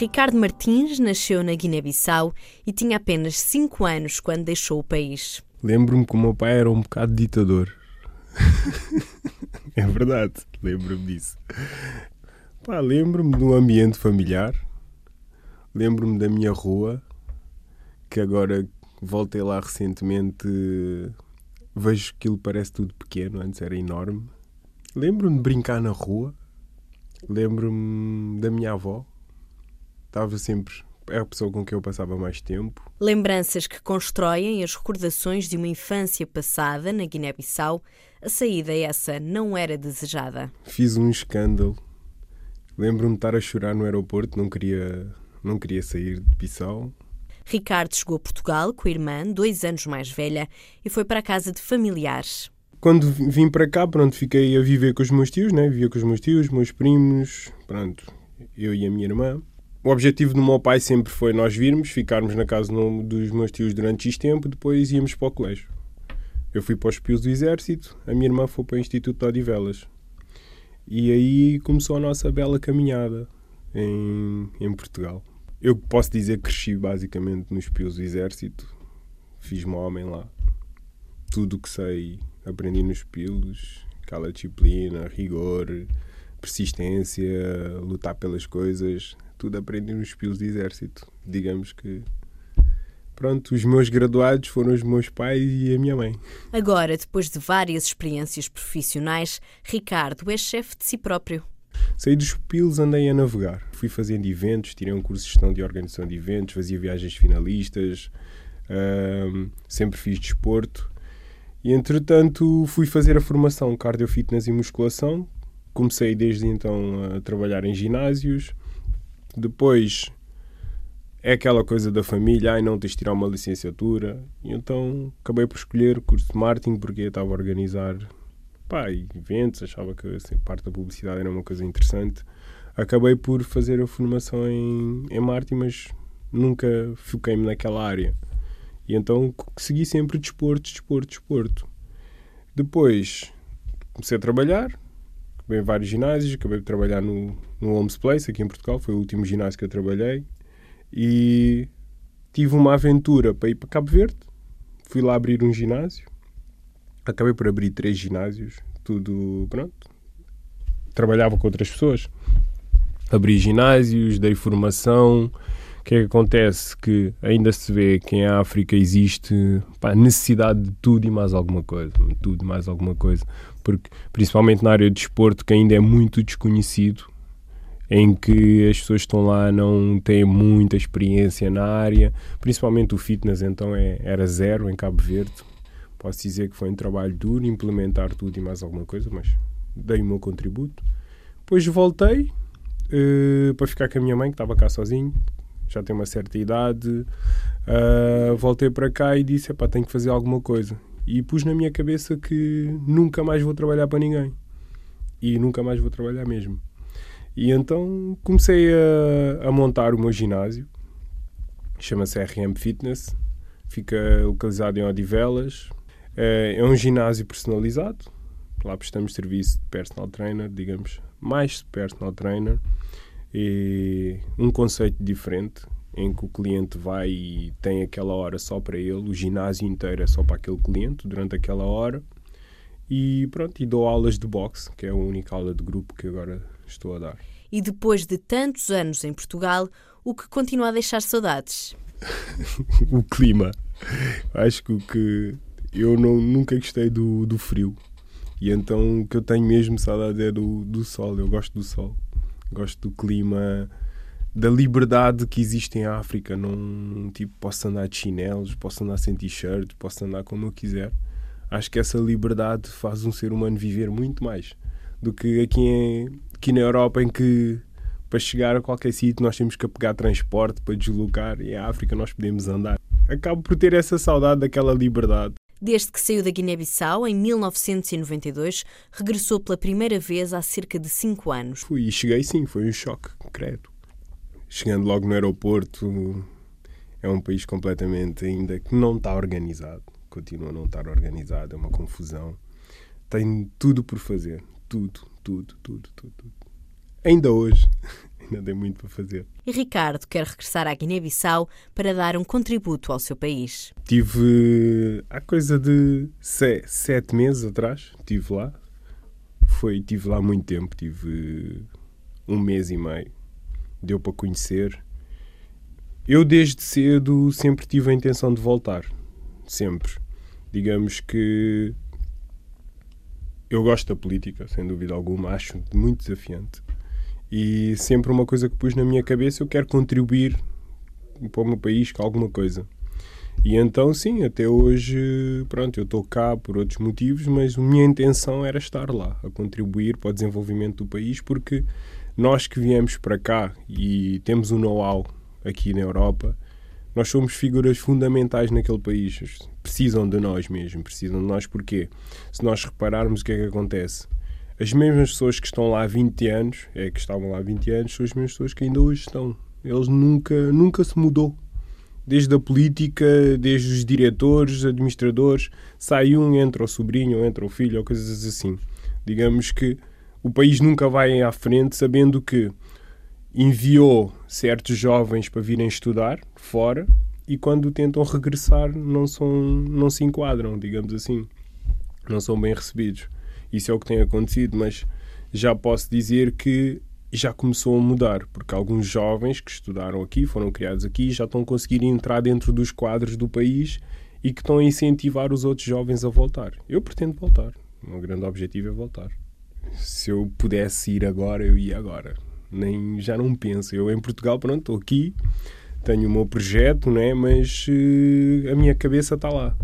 Ricardo Martins nasceu na Guiné-Bissau e tinha apenas 5 anos quando deixou o país. Lembro-me que o meu pai era um bocado ditador. é verdade, lembro-me disso. Pá, lembro-me do ambiente familiar, lembro-me da minha rua, que agora voltei lá recentemente, vejo que aquilo parece tudo pequeno, antes era enorme. Lembro-me de brincar na rua, lembro-me da minha avó, estava sempre é a pessoa com quem eu passava mais tempo. Lembranças que constroem as recordações de uma infância passada na Guiné-Bissau. A saída essa não era desejada. Fiz um escândalo. Lembro-me de estar a chorar no aeroporto, não queria, não queria sair de Bissau. Ricardo chegou a Portugal com a irmã, dois anos mais velha, e foi para a casa de familiares. Quando vim para cá, pronto, fiquei a viver com os meus tios, né? Vivia com os meus tios, meus primos, pronto, eu e a minha irmã o objetivo do meu pai sempre foi nós virmos, ficarmos na casa dos meus tios durante X tempo, depois íamos para o colégio. Eu fui para os pios do Exército, a minha irmã foi para o Instituto de Odivelas. E aí começou a nossa bela caminhada em, em Portugal. Eu posso dizer que cresci basicamente nos pios do Exército, fiz-me homem lá. Tudo o que sei aprendi nos pilos, aquela disciplina, rigor, persistência, lutar pelas coisas, tudo aprendi nos pilos de exército. Digamos que pronto, os meus graduados foram os meus pais e a minha mãe. Agora, depois de várias experiências profissionais, Ricardo é chefe de si próprio. Saí dos pilos, andei a navegar. Fui fazendo eventos, tirei um curso de gestão de organização de eventos, fazia viagens finalistas, sempre fiz desporto. E entretanto fui fazer a formação cardio fitness e musculação. Comecei desde então a trabalhar em ginásios, depois é aquela coisa da família, ai não tens de tirar uma licenciatura. E então acabei por escolher o curso de marketing porque estava a organizar pá, eventos, achava que assim, parte da publicidade era uma coisa interessante. Acabei por fazer a formação em, em marketing, mas nunca foquei-me naquela área. E então segui sempre desporto, desporto, desporto. Depois comecei a trabalhar, em vários ginásios, acabei de trabalhar no, no Homes Place, aqui em Portugal, foi o último ginásio que eu trabalhei, e tive uma aventura para ir para Cabo Verde, fui lá abrir um ginásio, acabei por abrir três ginásios, tudo pronto, trabalhava com outras pessoas, abri ginásios, dei formação, o que é que acontece? Que ainda se vê que em África existe pá, necessidade de tudo e mais alguma coisa. Tudo e mais alguma coisa. Porque, principalmente na área de desporto, que ainda é muito desconhecido, em que as pessoas que estão lá não têm muita experiência na área, principalmente o fitness, então é, era zero em Cabo Verde. Posso dizer que foi um trabalho duro implementar tudo e mais alguma coisa, mas dei o meu contributo. Depois voltei uh, para ficar com a minha mãe, que estava cá sozinho, já tenho uma certa idade. Uh, voltei para cá e disse: pá, tenho que fazer alguma coisa. E pus na minha cabeça que nunca mais vou trabalhar para ninguém. E nunca mais vou trabalhar mesmo. E então comecei a, a montar o meu ginásio, chama-se RM Fitness, fica localizado em Odivelas. É, é um ginásio personalizado, lá prestamos serviço de personal trainer, digamos, mais personal trainer um conceito diferente em que o cliente vai e tem aquela hora só para ele, o ginásio inteiro é só para aquele cliente durante aquela hora e pronto, e dou aulas de boxe, que é a única aula de grupo que agora estou a dar. E depois de tantos anos em Portugal, o que continua a deixar saudades? o clima. Acho que, que eu não, nunca gostei do, do frio. E então o que eu tenho mesmo saudade é do, do sol. Eu gosto do sol. Gosto do clima, da liberdade que existe em África. Não, tipo, posso andar de chinelos, posso andar sem t-shirt, posso andar como eu quiser. Acho que essa liberdade faz um ser humano viver muito mais do que aqui, em, aqui na Europa, em que para chegar a qualquer sítio nós temos que pegar transporte para deslocar e em África nós podemos andar. Acabo por ter essa saudade daquela liberdade. Desde que saiu da Guiné-Bissau, em 1992, regressou pela primeira vez há cerca de 5 anos. Fui e cheguei sim, foi um choque, credo. Chegando logo no aeroporto, é um país completamente ainda que não está organizado. Continua a não estar organizado, é uma confusão. Tem tudo por fazer. Tudo, tudo, tudo, tudo. tudo. Ainda hoje, ainda tem muito para fazer. E Ricardo quer regressar à Guiné-Bissau para dar um contributo ao seu país. Tive há coisa de sete meses atrás, estive lá. Foi, tive lá muito tempo, tive um mês e meio. Deu para conhecer. Eu desde cedo sempre tive a intenção de voltar. Sempre. Digamos que eu gosto da política, sem dúvida alguma, acho muito desafiante. E sempre uma coisa que pus na minha cabeça, eu quero contribuir para o meu país com alguma coisa. E então, sim, até hoje, pronto, eu estou cá por outros motivos, mas a minha intenção era estar lá, a contribuir para o desenvolvimento do país, porque nós que viemos para cá e temos um know-how aqui na Europa, nós somos figuras fundamentais naquele país. Precisam de nós mesmo. Precisam de nós porque, se nós repararmos o que é que acontece, as mesmas pessoas que estão lá há 20 anos, é que estavam lá há 20 anos, são as mesmas pessoas que ainda hoje estão. Eles nunca, nunca se mudou. Desde a política, desde os diretores, administradores, sai um, entra o sobrinho, entra o filho, ou coisas assim. Digamos que o país nunca vai à frente sabendo que enviou certos jovens para virem estudar fora e quando tentam regressar não, são, não se enquadram, digamos assim. Não são bem recebidos. Isso é o que tem acontecido, mas já posso dizer que já começou a mudar, porque alguns jovens que estudaram aqui, foram criados aqui, já estão a conseguir entrar dentro dos quadros do país e que estão a incentivar os outros jovens a voltar. Eu pretendo voltar. O meu grande objetivo é voltar. Se eu pudesse ir agora, eu ia agora nem já não penso. Eu em Portugal, pronto, estou aqui, tenho o meu projeto, né? mas uh, a minha cabeça está lá.